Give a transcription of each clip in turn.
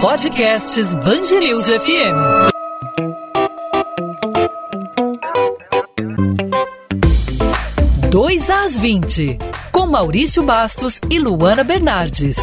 Podcasts Bangerils FM. Dois às 20, com Maurício Bastos e Luana Bernardes.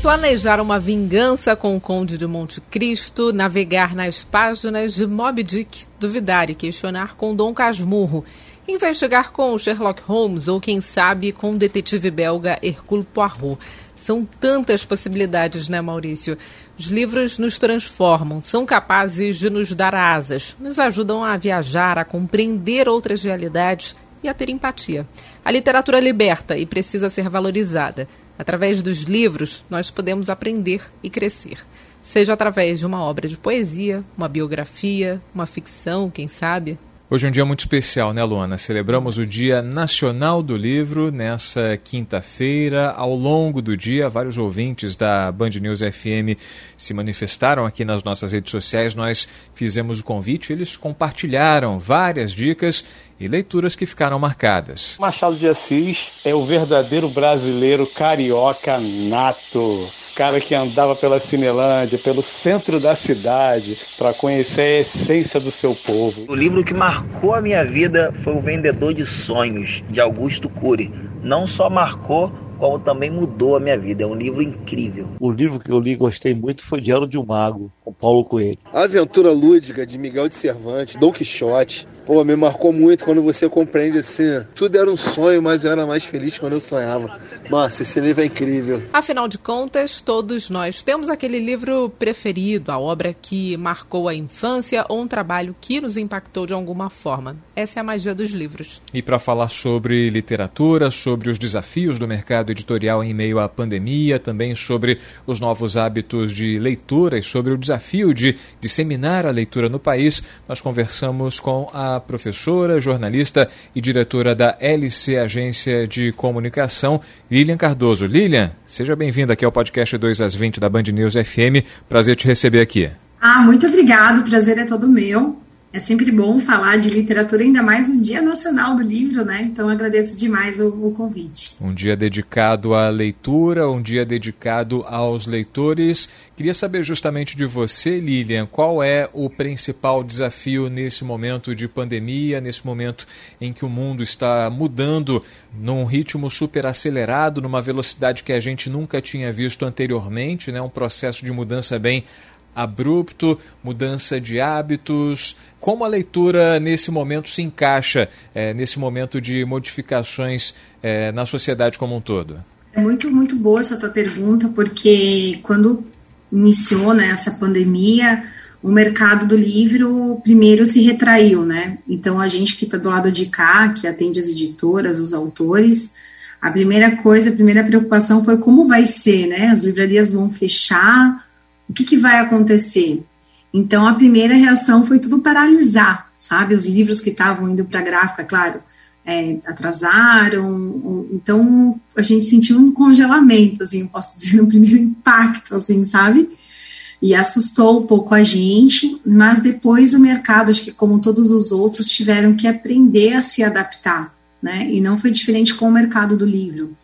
Planejar uma vingança com o Conde de Monte Cristo, navegar nas páginas de Moby Dick, duvidar e questionar com Dom Casmurro, investigar com Sherlock Holmes ou, quem sabe, com o detetive belga Hercule Poirot. São tantas possibilidades, né, Maurício? Os livros nos transformam, são capazes de nos dar asas, nos ajudam a viajar, a compreender outras realidades e a ter empatia. A literatura liberta e precisa ser valorizada. Através dos livros, nós podemos aprender e crescer. Seja através de uma obra de poesia, uma biografia, uma ficção, quem sabe, Hoje é um dia muito especial, né, Luana? Celebramos o Dia Nacional do Livro nessa quinta-feira. Ao longo do dia, vários ouvintes da Band News FM se manifestaram aqui nas nossas redes sociais. Nós fizemos o convite, eles compartilharam várias dicas e leituras que ficaram marcadas. Machado de Assis é o verdadeiro brasileiro carioca nato cara que andava pela Cinelândia, pelo centro da cidade, para conhecer a essência do seu povo. O livro que marcou a minha vida foi O Vendedor de Sonhos, de Augusto Cury. Não só marcou, como também mudou a minha vida. É um livro incrível. O livro que eu li e gostei muito foi Diário de um Mago, com Paulo Coelho. A Aventura Lúdica, de Miguel de Cervantes, Dom Quixote. Pô, me marcou muito quando você compreende assim, tudo era um sonho, mas eu era mais feliz quando eu sonhava. Nossa, esse livro é incrível. Afinal de contas, todos nós temos aquele livro preferido, a obra que marcou a infância ou um trabalho que nos impactou de alguma forma. Essa é a magia dos livros. E para falar sobre literatura, sobre os desafios do mercado mercado editorial em meio à pandemia, também sobre os novos hábitos de leitura e sobre o desafio de disseminar a leitura no país. Nós conversamos com a professora, jornalista e diretora da LC Agência de Comunicação, Lilian Cardoso. Lilian, seja bem-vinda aqui ao podcast 2 às 20 da Band News FM. Prazer te receber aqui. Ah, muito obrigado. O prazer é todo meu. É sempre bom falar de literatura, ainda mais no Dia Nacional do Livro, né? Então agradeço demais o, o, convite. Um dia dedicado à leitura, um dia dedicado aos leitores. Queria saber justamente de você, Lilian, qual é o principal desafio nesse momento de pandemia, nesse momento em que o mundo está mudando num ritmo super acelerado, numa velocidade que a gente nunca tinha visto anteriormente, né? Um processo de mudança bem abrupto, mudança de hábitos. Como a leitura nesse momento se encaixa é, nesse momento de modificações é, na sociedade como um todo? É muito, muito boa essa tua pergunta, porque quando iniciou né, essa pandemia, o mercado do livro primeiro se retraiu, né? Então a gente que está do lado de cá, que atende as editoras, os autores, a primeira coisa, a primeira preocupação foi como vai ser, né? As livrarias vão fechar, o que, que vai acontecer? Então, a primeira reação foi tudo paralisar, sabe? Os livros que estavam indo para a gráfica, claro, é, atrasaram. Então, a gente sentiu um congelamento, assim, posso dizer, um primeiro impacto, assim, sabe? E assustou um pouco a gente, mas depois o mercado, acho que como todos os outros, tiveram que aprender a se adaptar, né? E não foi diferente com o mercado do livro.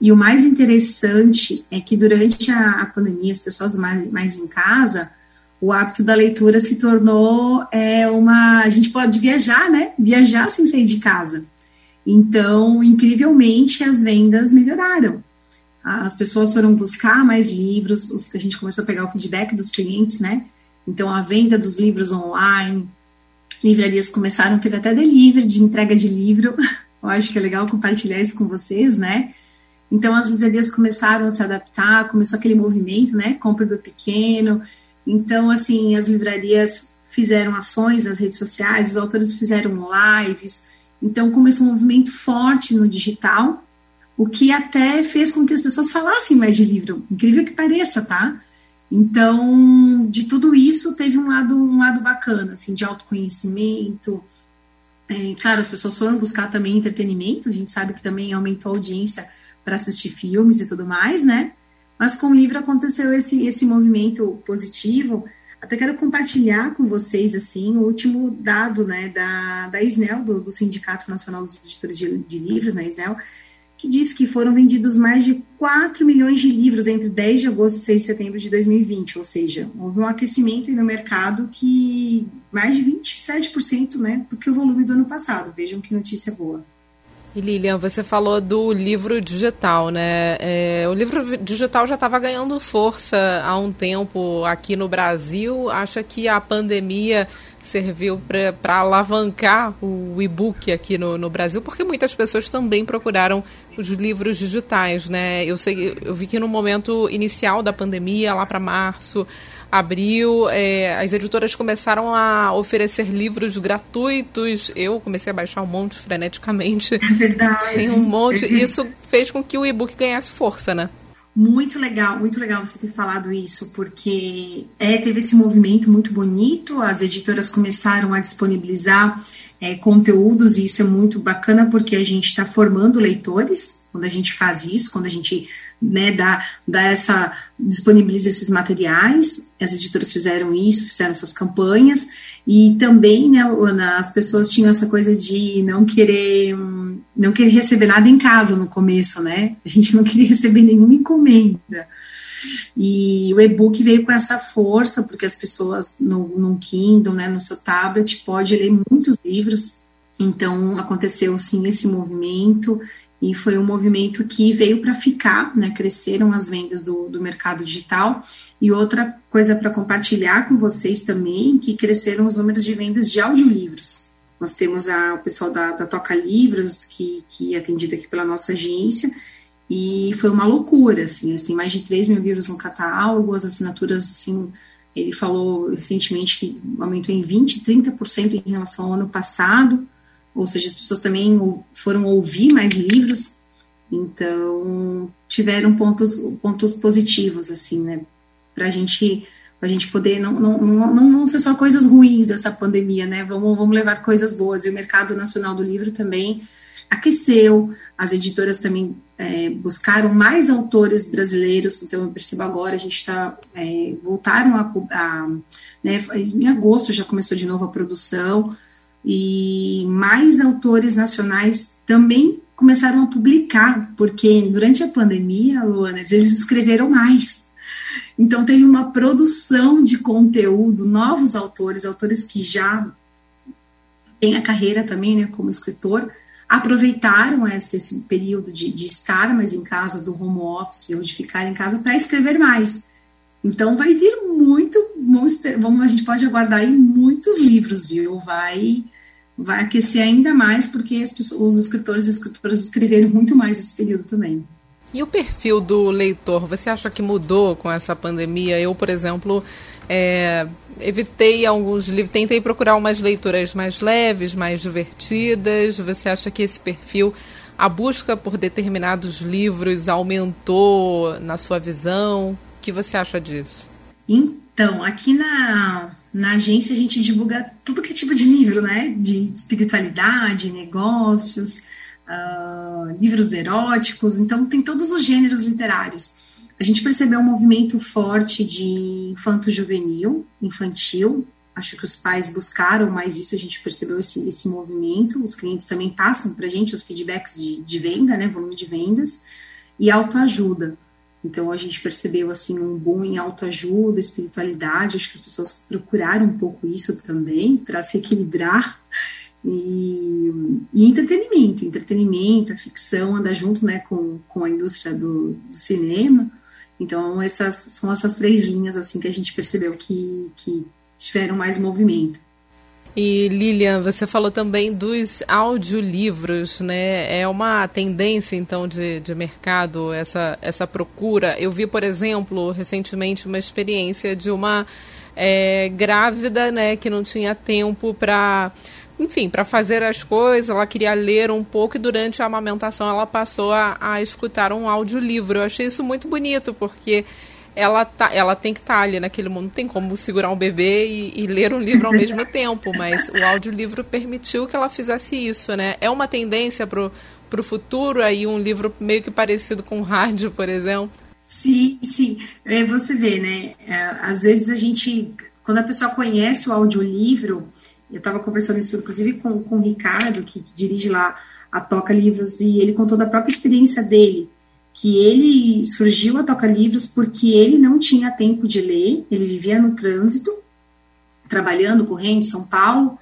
E o mais interessante é que durante a, a pandemia, as pessoas mais, mais em casa, o hábito da leitura se tornou é, uma. A gente pode viajar, né? Viajar sem sair de casa. Então, incrivelmente, as vendas melhoraram. As pessoas foram buscar mais livros, a gente começou a pegar o feedback dos clientes, né? Então, a venda dos livros online, livrarias começaram ter até delivery de entrega de livro. Eu acho que é legal compartilhar isso com vocês, né? Então as livrarias começaram a se adaptar, começou aquele movimento, né, compra do pequeno. Então assim, as livrarias fizeram ações nas redes sociais, os autores fizeram lives. Então começou um movimento forte no digital, o que até fez com que as pessoas falassem mais de livro. Incrível que pareça, tá? Então, de tudo isso teve um lado um lado bacana, assim, de autoconhecimento. É, claro, as pessoas foram buscar também entretenimento. A gente sabe que também aumentou a audiência para assistir filmes e tudo mais, né? Mas com o livro aconteceu esse, esse movimento positivo. Até quero compartilhar com vocês, assim, o último dado, né, da, da ISNEL, do, do Sindicato Nacional dos Editores de, de Livros, na né, ISNEL, que diz que foram vendidos mais de 4 milhões de livros entre 10 de agosto e 6 de setembro de 2020, ou seja, houve um aquecimento no mercado que mais de 27% né, do que o volume do ano passado. Vejam que notícia boa. E Lilian, você falou do livro digital, né? É, o livro digital já estava ganhando força há um tempo aqui no Brasil. Acha que a pandemia serviu para alavancar o e-book aqui no, no Brasil, porque muitas pessoas também procuraram os livros digitais, né? Eu sei, eu vi que no momento inicial da pandemia, lá para março, abril, é, as editoras começaram a oferecer livros gratuitos. Eu comecei a baixar um monte freneticamente. É verdade. Tem um monte. Isso fez com que o e-book ganhasse força, né? Muito legal, muito legal você ter falado isso, porque é, teve esse movimento muito bonito, as editoras começaram a disponibilizar é, conteúdos, e isso é muito bacana porque a gente está formando leitores quando a gente faz isso, quando a gente né, dá, dá essa, disponibiliza esses materiais, as editoras fizeram isso, fizeram essas campanhas, e também, né, Ana, as pessoas tinham essa coisa de não querer, não querer receber nada em casa no começo, né, a gente não queria receber nenhuma encomenda, e o e-book veio com essa força, porque as pessoas no, no Kindle, né, no seu tablet, pode ler muitos livros, então aconteceu sim esse movimento e foi um movimento que veio para ficar, né? Cresceram as vendas do, do mercado digital. E outra coisa para compartilhar com vocês também, que cresceram os números de vendas de audiolivros. Nós temos a, o pessoal da, da Toca Livros, que, que é atendido aqui pela nossa agência, e foi uma loucura, assim, eles têm mais de 3 mil livros no catálogo, as assinaturas, assim, ele falou recentemente que aumentou em 20%, 30% em relação ao ano passado, ou seja, as pessoas também foram ouvir mais livros, então tiveram pontos, pontos positivos, assim, né, para gente a gente poder não, não, não, não ser só coisas ruins dessa pandemia, né? Vamos, vamos levar coisas boas. E o mercado nacional do livro também aqueceu, as editoras também é, buscaram mais autores brasileiros, então eu percebo agora, a gente está, é, voltaram a, a né, em agosto já começou de novo a produção, e mais autores nacionais também começaram a publicar, porque durante a pandemia, Luana, eles escreveram mais. Então teve uma produção de conteúdo, novos autores, autores que já têm a carreira também, né, como escritor, aproveitaram esse, esse período de, de, estar mais em casa, do home office, ou de ficar em casa, para escrever mais. Então vai vir muito, vamos, a gente pode aguardar aí muitos livros, viu? Vai vai aquecer ainda mais porque pessoas, os escritores e escritoras escreveram muito mais esse período também. E o perfil do leitor, você acha que mudou com essa pandemia? Eu, por exemplo, é, evitei alguns livros, tentei procurar umas leituras mais leves, mais divertidas. Você acha que esse perfil, a busca por determinados livros aumentou na sua visão? O que você acha disso? Então, aqui na, na agência a gente divulga tudo que é tipo de livro, né? De espiritualidade, negócios, uh, livros eróticos, então tem todos os gêneros literários. A gente percebeu um movimento forte de infanto-juvenil, infantil. Acho que os pais buscaram mais isso, a gente percebeu esse, esse movimento. Os clientes também passam para a gente os feedbacks de, de venda, né? Volume de vendas. E autoajuda. Então a gente percebeu assim um boom em autoajuda, espiritualidade. Acho que as pessoas procuraram um pouco isso também para se equilibrar e, e, entretenimento, entretenimento, a ficção anda junto, né, com, com a indústria do, do, cinema. Então essas são essas três linhas assim que a gente percebeu que, que tiveram mais movimento. E Lilian, você falou também dos audiolivros, né? É uma tendência então de, de mercado essa, essa procura. Eu vi, por exemplo, recentemente uma experiência de uma é, grávida, né, que não tinha tempo para enfim, para fazer as coisas, ela queria ler um pouco e durante a amamentação ela passou a, a escutar um audiolivro. Eu achei isso muito bonito, porque ela, tá, ela tem que estar tá ali naquele mundo. Não tem como segurar um bebê e, e ler um livro ao mesmo tempo, mas o audiolivro permitiu que ela fizesse isso, né? É uma tendência pro, pro futuro aí um livro meio que parecido com rádio, por exemplo? Sim, sim. É, você vê, né? É, às vezes a gente, quando a pessoa conhece o audiolivro, eu estava conversando isso inclusive com, com o Ricardo, que, que dirige lá a Toca Livros e ele contou da própria experiência dele, que ele surgiu a Toca Livros porque ele não tinha tempo de ler, ele vivia no trânsito, trabalhando, correndo em São Paulo,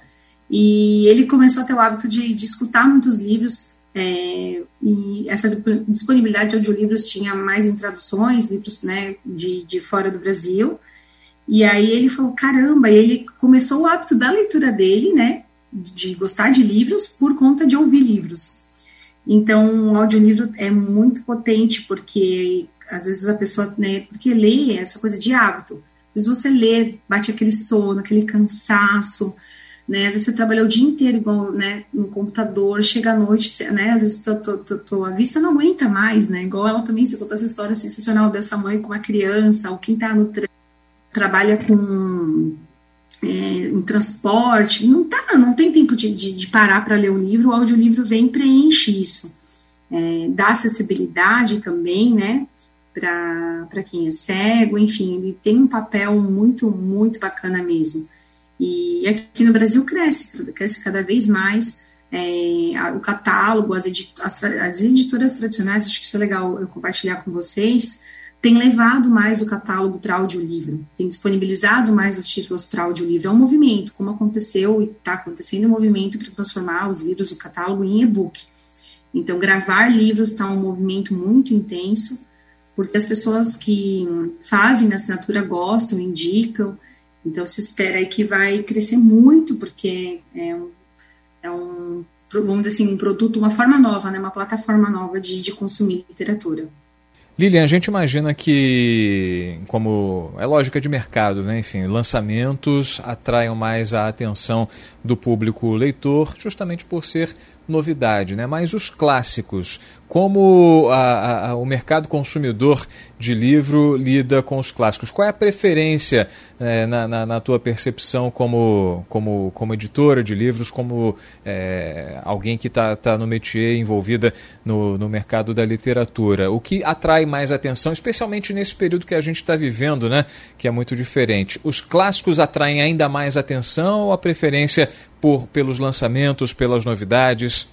e ele começou a ter o hábito de, de escutar muitos livros, é, e essa disponibilidade de audiolivros tinha mais em traduções, livros né, de, de fora do Brasil, e aí ele falou, caramba, e ele começou o hábito da leitura dele, né, de gostar de livros por conta de ouvir livros. Então, o audiolivro é muito potente, porque às vezes a pessoa, né, porque lê essa coisa de hábito. Às vezes você lê, bate aquele sono, aquele cansaço, né, às vezes você trabalhou o dia inteiro igual, né, no computador, chega à noite, né, às vezes tô, tô, tô, tô, a vista não aguenta mais, né, igual ela também se contou essa história sensacional dessa mãe com uma criança, ou quem tá no trabalha com é, em transporte, não tá, não tem tempo de, de, de parar para ler o livro, o audiolivro vem e preenche isso. É, dá acessibilidade também, né, para quem é cego, enfim, ele tem um papel muito, muito bacana mesmo. E aqui no Brasil cresce, cresce cada vez mais é, o catálogo, as, edit as, as editoras tradicionais, acho que isso é legal eu compartilhar com vocês, tem levado mais o catálogo para audiolivro, tem disponibilizado mais os títulos para audiolivro. É um movimento, como aconteceu e está acontecendo um movimento para transformar os livros do catálogo em e-book. Então, gravar livros está um movimento muito intenso, porque as pessoas que fazem assinatura gostam, indicam. Então, se espera aí que vai crescer muito, porque é um, é um vamos dizer assim, um produto, uma forma nova, né, uma plataforma nova de, de consumir literatura. Lilian, a gente imagina que, como é lógica de mercado, né? enfim, lançamentos atraiam mais a atenção do público leitor, justamente por ser novidade, né? Mas os clássicos, como a, a, o mercado consumidor de livro lida com os clássicos? Qual é a preferência é, na, na, na, tua percepção como, como, como editora de livros, como é, alguém que está tá no métier, envolvida no, no mercado da literatura? O que atrai mais atenção, especialmente nesse período que a gente está vivendo, né? que é muito diferente? Os clássicos atraem ainda mais atenção ou a preferência por, pelos lançamentos, pelas novidades?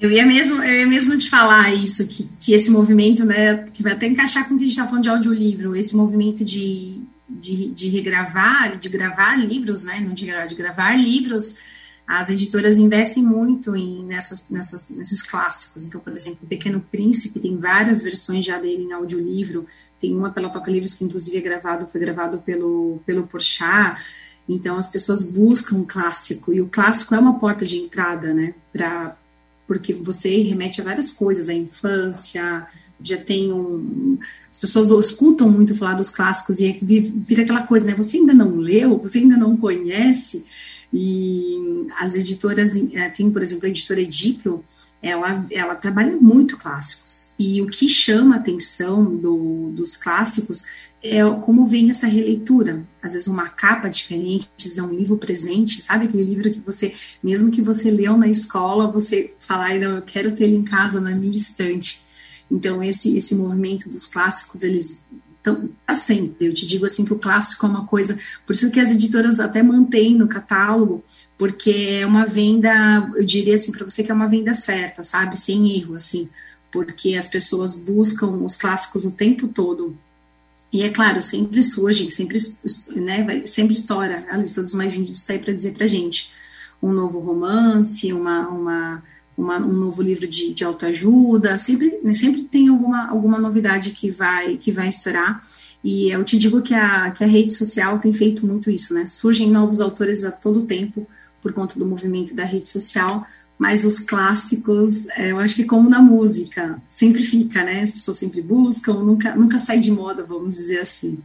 Eu ia mesmo, eu ia mesmo te falar isso, que, que esse movimento, né, que vai até encaixar com o que a gente está falando de audiolivro, esse movimento de, de, de, regravar, de gravar livros, né, não de gravar, de gravar livros, as editoras investem muito em, nessas, nessas, nesses clássicos. Então, por exemplo, o Pequeno Príncipe tem várias versões já dele em audiolivro, tem uma pela Toca Livros, que inclusive é gravado, foi gravado pelo, pelo Porchat, então as pessoas buscam um clássico, e o clássico é uma porta de entrada, né, para porque você remete a várias coisas, a infância, já tem um. As pessoas escutam muito falar dos clássicos e vira aquela coisa, né? Você ainda não leu, você ainda não conhece. E as editoras, eh, tem, por exemplo, a editora Edipro, ela, ela trabalha muito clássicos. E o que chama a atenção do, dos clássicos é como vem essa releitura. Às vezes uma capa diferente, é um livro presente, sabe aquele livro que você, mesmo que você leu na escola, você fala, não, eu quero ter ele em casa na minha estante. Então esse esse movimento dos clássicos, eles estão tá sempre. Eu te digo assim que o clássico é uma coisa, por isso que as editoras até mantêm no catálogo, porque é uma venda, eu diria assim para você que é uma venda certa, sabe, sem erro assim, porque as pessoas buscam os clássicos o tempo todo e é claro, sempre surge, sempre, né, vai, sempre estoura a lista dos mais vendidos está aí para dizer para gente um novo romance, uma, uma, uma, um novo livro de, de autoajuda, sempre, né, sempre tem alguma, alguma novidade que vai, que vai estourar. E eu te digo que a, que a rede social tem feito muito isso, né? Surgem novos autores a todo tempo por conta do movimento da rede social, mas os clássicos, é, eu acho que como na música, sempre fica, né? As pessoas sempre buscam, nunca, nunca sai de moda, vamos dizer assim.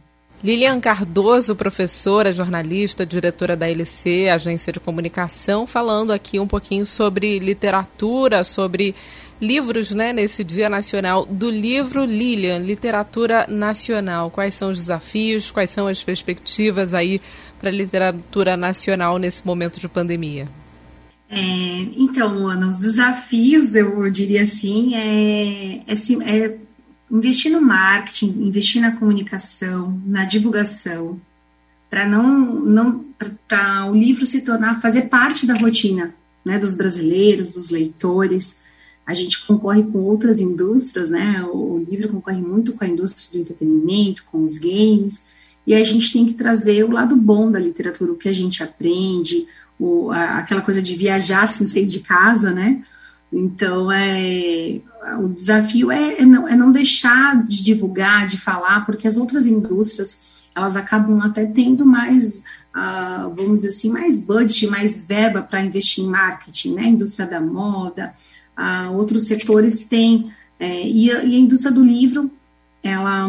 Lilian Cardoso, professora, jornalista, diretora da LC, agência de comunicação, falando aqui um pouquinho sobre literatura, sobre livros, né, nesse Dia Nacional do Livro. Lilian, literatura nacional. Quais são os desafios, quais são as perspectivas aí para a literatura nacional nesse momento de pandemia? É, então, Ana, os desafios, eu diria assim, é, é, é investir no marketing, investir na comunicação, na divulgação, para não, não para o livro se tornar, fazer parte da rotina né, dos brasileiros, dos leitores. a gente concorre com outras indústrias, né? O livro concorre muito com a indústria do entretenimento, com os games, e a gente tem que trazer o lado bom da literatura, o que a gente aprende, o, a, aquela coisa de viajar sem sair de casa, né? Então, é, o desafio é, é, não, é não deixar de divulgar, de falar, porque as outras indústrias, elas acabam até tendo mais, uh, vamos dizer assim, mais budget, mais verba para investir em marketing, né? A indústria da moda, uh, outros setores têm, é, e, a, e a indústria do livro, ela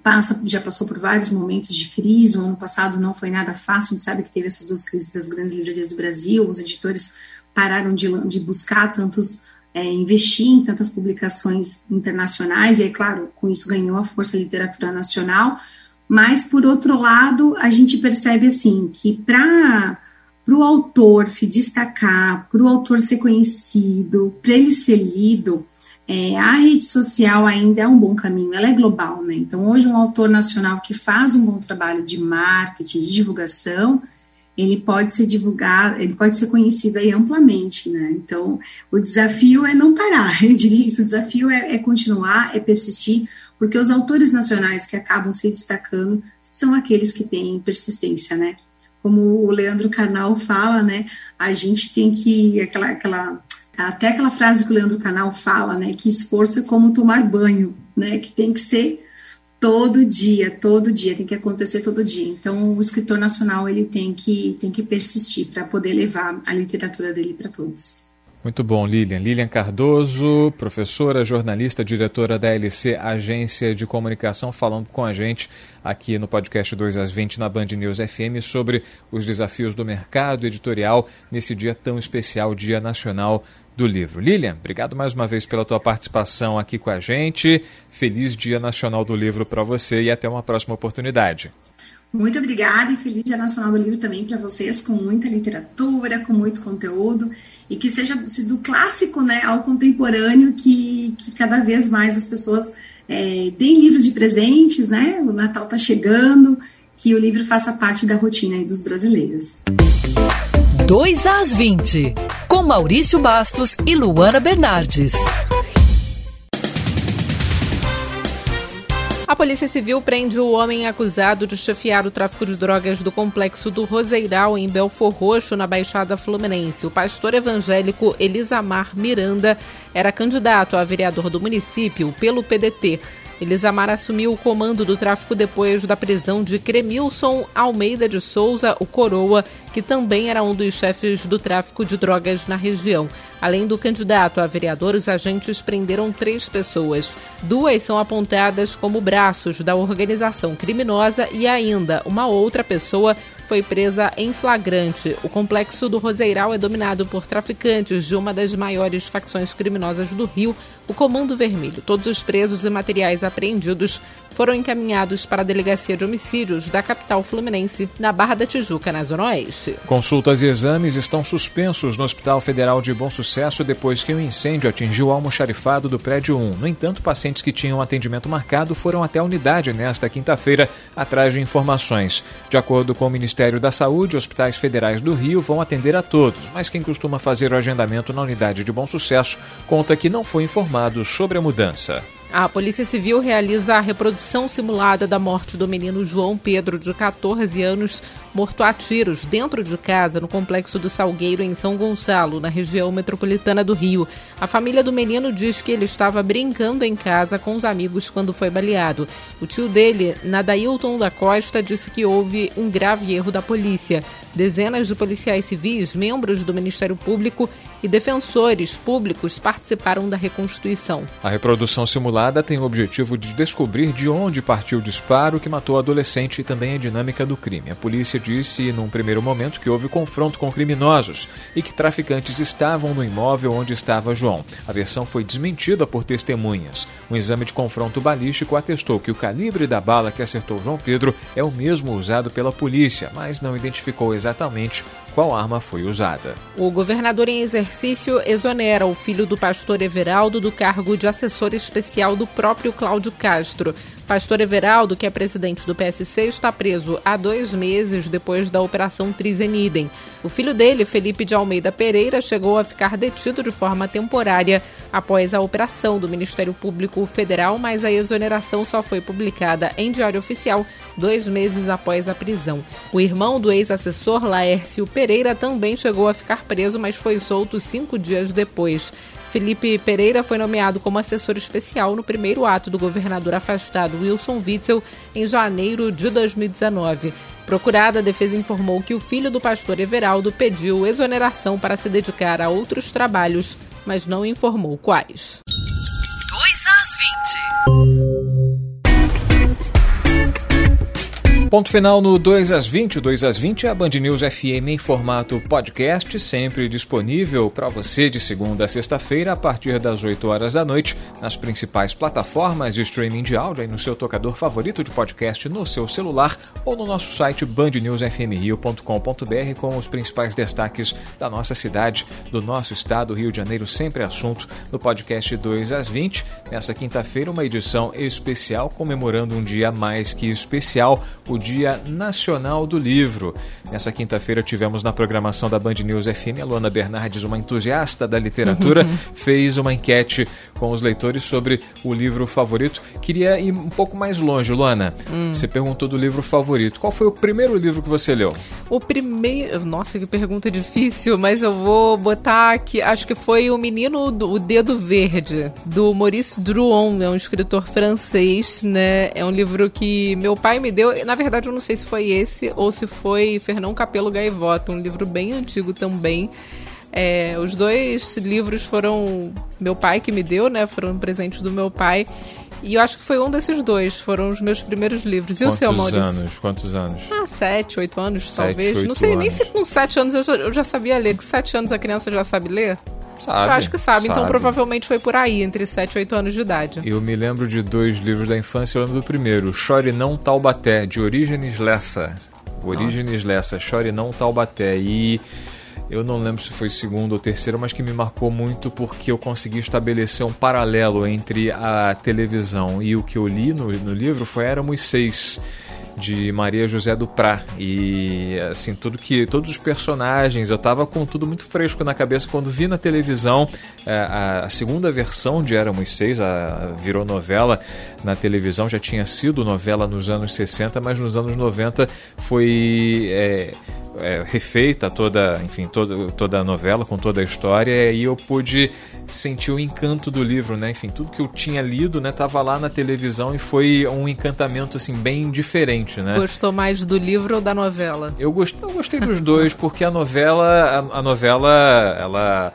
passa, já passou por vários momentos de crise. O ano passado não foi nada fácil. A gente sabe que teve essas duas crises das grandes livrarias do Brasil. Os editores pararam de, de buscar tantos, é, investir em tantas publicações internacionais. E, é claro, com isso ganhou a força literatura nacional. Mas, por outro lado, a gente percebe assim que para para o autor se destacar, para o autor ser conhecido, para ele ser lido, é, a rede social ainda é um bom caminho, ela é global, né? Então, hoje, um autor nacional que faz um bom trabalho de marketing, de divulgação, ele pode ser divulgado, ele pode ser conhecido aí amplamente, né? Então, o desafio é não parar, eu diria isso, o desafio é, é continuar, é persistir, porque os autores nacionais que acabam se destacando são aqueles que têm persistência, né? Como o Leandro Carnal fala, né? A gente tem que, aquela, aquela até aquela frase que o Leandro Canal fala, né, que esforço é como tomar banho, né, que tem que ser todo dia, todo dia, tem que acontecer todo dia. Então, o escritor nacional ele tem que tem que persistir para poder levar a literatura dele para todos. Muito bom, Lilian. Lilian Cardoso, professora, jornalista, diretora da LC Agência de Comunicação, falando com a gente aqui no podcast 2 às 20 na Band News FM sobre os desafios do mercado editorial nesse dia tão especial, Dia Nacional do Livro. Lilian, obrigado mais uma vez pela tua participação aqui com a gente. Feliz Dia Nacional do Livro para você e até uma próxima oportunidade. Muito obrigada e feliz Dia Nacional do Livro também para vocês, com muita literatura, com muito conteúdo e que seja do clássico né, ao contemporâneo, que, que cada vez mais as pessoas é, deem livros de presentes, né? O Natal está chegando, que o livro faça parte da rotina dos brasileiros. 2 às 20, com Maurício Bastos e Luana Bernardes. A Polícia Civil prende o homem acusado de chefiar o tráfico de drogas do complexo do Roseiral, em Belfor Roxo, na Baixada Fluminense. O pastor evangélico Elisamar Miranda era candidato a vereador do município pelo PDT. Elisamar assumiu o comando do tráfico depois da prisão de Cremilson Almeida de Souza, o Coroa, que também era um dos chefes do tráfico de drogas na região. Além do candidato a vereador, os agentes prenderam três pessoas. Duas são apontadas como braços da organização criminosa e ainda uma outra pessoa foi presa em flagrante. O complexo do Roseiral é dominado por traficantes de uma das maiores facções criminosas do Rio, o Comando Vermelho. Todos os presos e materiais apreendidos foram encaminhados para a Delegacia de Homicídios da capital fluminense, na Barra da Tijuca, na Zona Oeste. Consultas e exames estão suspensos no Hospital Federal de Bom Sucesso depois que um incêndio atingiu o almoxarifado do prédio 1. No entanto, pacientes que tinham atendimento marcado foram até a unidade nesta quinta-feira atrás de informações. De acordo com o Ministério da Saúde, hospitais federais do Rio vão atender a todos, mas quem costuma fazer o agendamento na unidade de Bom Sucesso conta que não foi informado sobre a mudança. A Polícia Civil realiza a reprodução simulada da morte do menino João Pedro, de 14 anos, morto a tiros dentro de casa no complexo do Salgueiro, em São Gonçalo, na região metropolitana do Rio. A família do menino diz que ele estava brincando em casa com os amigos quando foi baleado. O tio dele, Nadailton da Costa, disse que houve um grave erro da polícia. Dezenas de policiais civis, membros do Ministério Público e defensores públicos participaram da reconstituição. A reprodução simulada tem o objetivo de descobrir de onde partiu o disparo que matou o adolescente e também a dinâmica do crime. A polícia disse, num primeiro momento, que houve confronto com criminosos e que traficantes estavam no imóvel onde estava João. A versão foi desmentida por testemunhas. Um exame de confronto balístico atestou que o calibre da bala que acertou João Pedro é o mesmo usado pela polícia, mas não identificou exatamente qual arma foi usada. O governador em exercício exonera o filho do pastor Everaldo do cargo de assessor especial do próprio Cláudio Castro. Pastor Everaldo, que é presidente do PSC, está preso há dois meses depois da Operação Trizenidem. O filho dele, Felipe de Almeida Pereira, chegou a ficar detido de forma temporária após a operação do Ministério Público Federal, mas a exoneração só foi publicada em Diário Oficial dois meses após a prisão. O irmão do ex-assessor, Laércio Pereira, também chegou a ficar preso, mas foi solto cinco dias depois. Felipe Pereira foi nomeado como assessor especial no primeiro ato do governador afastado Wilson Witzel em janeiro de 2019. Procurada, a defesa informou que o filho do pastor Everaldo pediu exoneração para se dedicar a outros trabalhos, mas não informou quais. 2 às 20. Ponto final no 2 às 20. O 2 às 20 é a Band News FM em formato podcast, sempre disponível para você de segunda a sexta-feira, a partir das 8 horas da noite, nas principais plataformas de streaming de áudio, aí no seu tocador favorito de podcast no seu celular ou no nosso site bandnewsfmrio.com.br com os principais destaques da nossa cidade, do nosso estado, Rio de Janeiro, sempre assunto no podcast 2 às 20. Nessa quinta-feira, uma edição especial comemorando um dia mais que especial, o Dia Nacional do Livro. Nessa quinta-feira tivemos na programação da Band News FM a Luana Bernardes, uma entusiasta da literatura, fez uma enquete com os leitores sobre o livro favorito. Queria ir um pouco mais longe, Luana. Hum. Você perguntou do livro favorito. Qual foi o primeiro livro que você leu? O primeiro. Nossa, que pergunta difícil, mas eu vou botar aqui. Acho que foi O Menino do o Dedo Verde, do Maurice Druon, é um escritor francês, né? É um livro que meu pai me deu. Na verdade, verdade, eu não sei se foi esse ou se foi Fernão Capelo Gaivota, um livro bem antigo também. É, os dois livros foram meu pai que me deu, né? Foram presentes do meu pai. E eu acho que foi um desses dois, foram os meus primeiros livros. E Quantos o seu, Maurício? anos? Quantos anos? Ah, sete, oito anos, Sete, talvez. oito Não sei nem anos. se com sete anos eu já, eu já sabia ler. Com sete anos a criança já sabe ler? Sabe. eu acho que sabe, então sabe. provavelmente foi por aí, entre sete e oito anos de idade. Eu me lembro de dois livros da infância. Eu lembro do primeiro, Chore Não Taubaté, de Orígenes Lessa. Orígenes Lessa, Chore Não Taubaté. E eu não lembro se foi segundo ou terceiro, mas que me marcou muito porque eu consegui estabelecer um paralelo entre a televisão e o que eu li no, no livro foi Éramos Seis de Maria José Duprá e assim tudo que todos os personagens eu tava com tudo muito fresco na cabeça quando vi na televisão é, a, a segunda versão de Éramos Seis a, virou novela na televisão já tinha sido novela nos anos 60 mas nos anos 90 foi é, é, refeita toda, enfim, toda, toda a novela com toda a história e eu pude sentir o encanto do livro, né? Enfim, tudo que eu tinha lido, né, tava lá na televisão e foi um encantamento assim bem diferente, né? Gostou mais do livro ou da novela? Eu gostei, eu gostei dos dois porque a novela, a, a novela, ela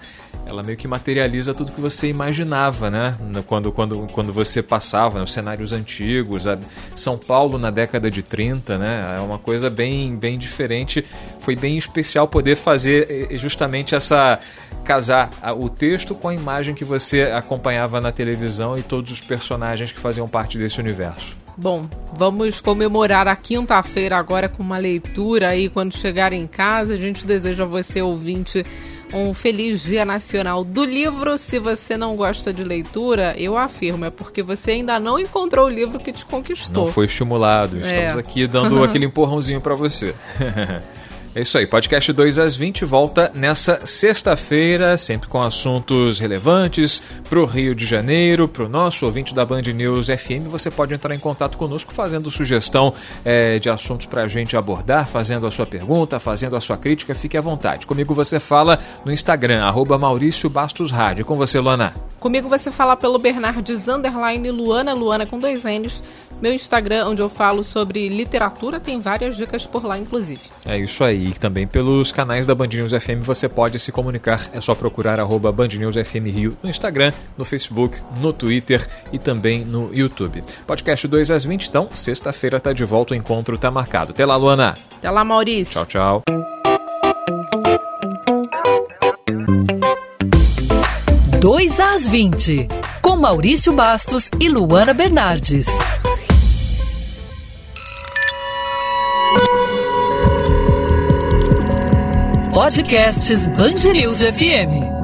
ela meio que materializa tudo que você imaginava, né? Quando, quando, quando você passava nos cenários antigos, a São Paulo na década de 30, né? É uma coisa bem, bem diferente. Foi bem especial poder fazer eh, justamente essa casar o texto com a imagem que você acompanhava na televisão e todos os personagens que faziam parte desse universo. Bom, vamos comemorar a quinta-feira agora com uma leitura aí quando chegar em casa. A gente deseja a você, ouvinte, um feliz Dia Nacional do Livro. Se você não gosta de leitura, eu afirmo, é porque você ainda não encontrou o livro que te conquistou. Não foi estimulado. Estamos É. aqui dando aquele empurrãozinho para você. É isso aí, podcast 2 às 20 volta nessa sexta-feira, sempre com assuntos relevantes para o Rio de Janeiro, para o nosso ouvinte da Band News FM. Você pode entrar em contato conosco fazendo sugestão eh, de assuntos para a gente abordar, fazendo a sua pergunta, fazendo a sua crítica, fique à vontade. Comigo você fala no Instagram, arroba Maurício Bastos Rádio. Com você, Luana. Comigo você fala pelo Bernardes Underline Luana, Luana com dois N's. Meu Instagram, onde eu falo sobre literatura, tem várias dicas por lá, inclusive. É isso aí. E também pelos canais da Band News FM você pode se comunicar. É só procurar arroba Band News FM Rio no Instagram, no Facebook, no Twitter e também no YouTube. Podcast 2 às 20, então, sexta-feira tá de volta, o encontro tá marcado. Até lá, Luana. Até lá, Maurício. Tchau, tchau. Dois às 20, com Maurício Bastos e Luana Bernardes. Podcasts News FM.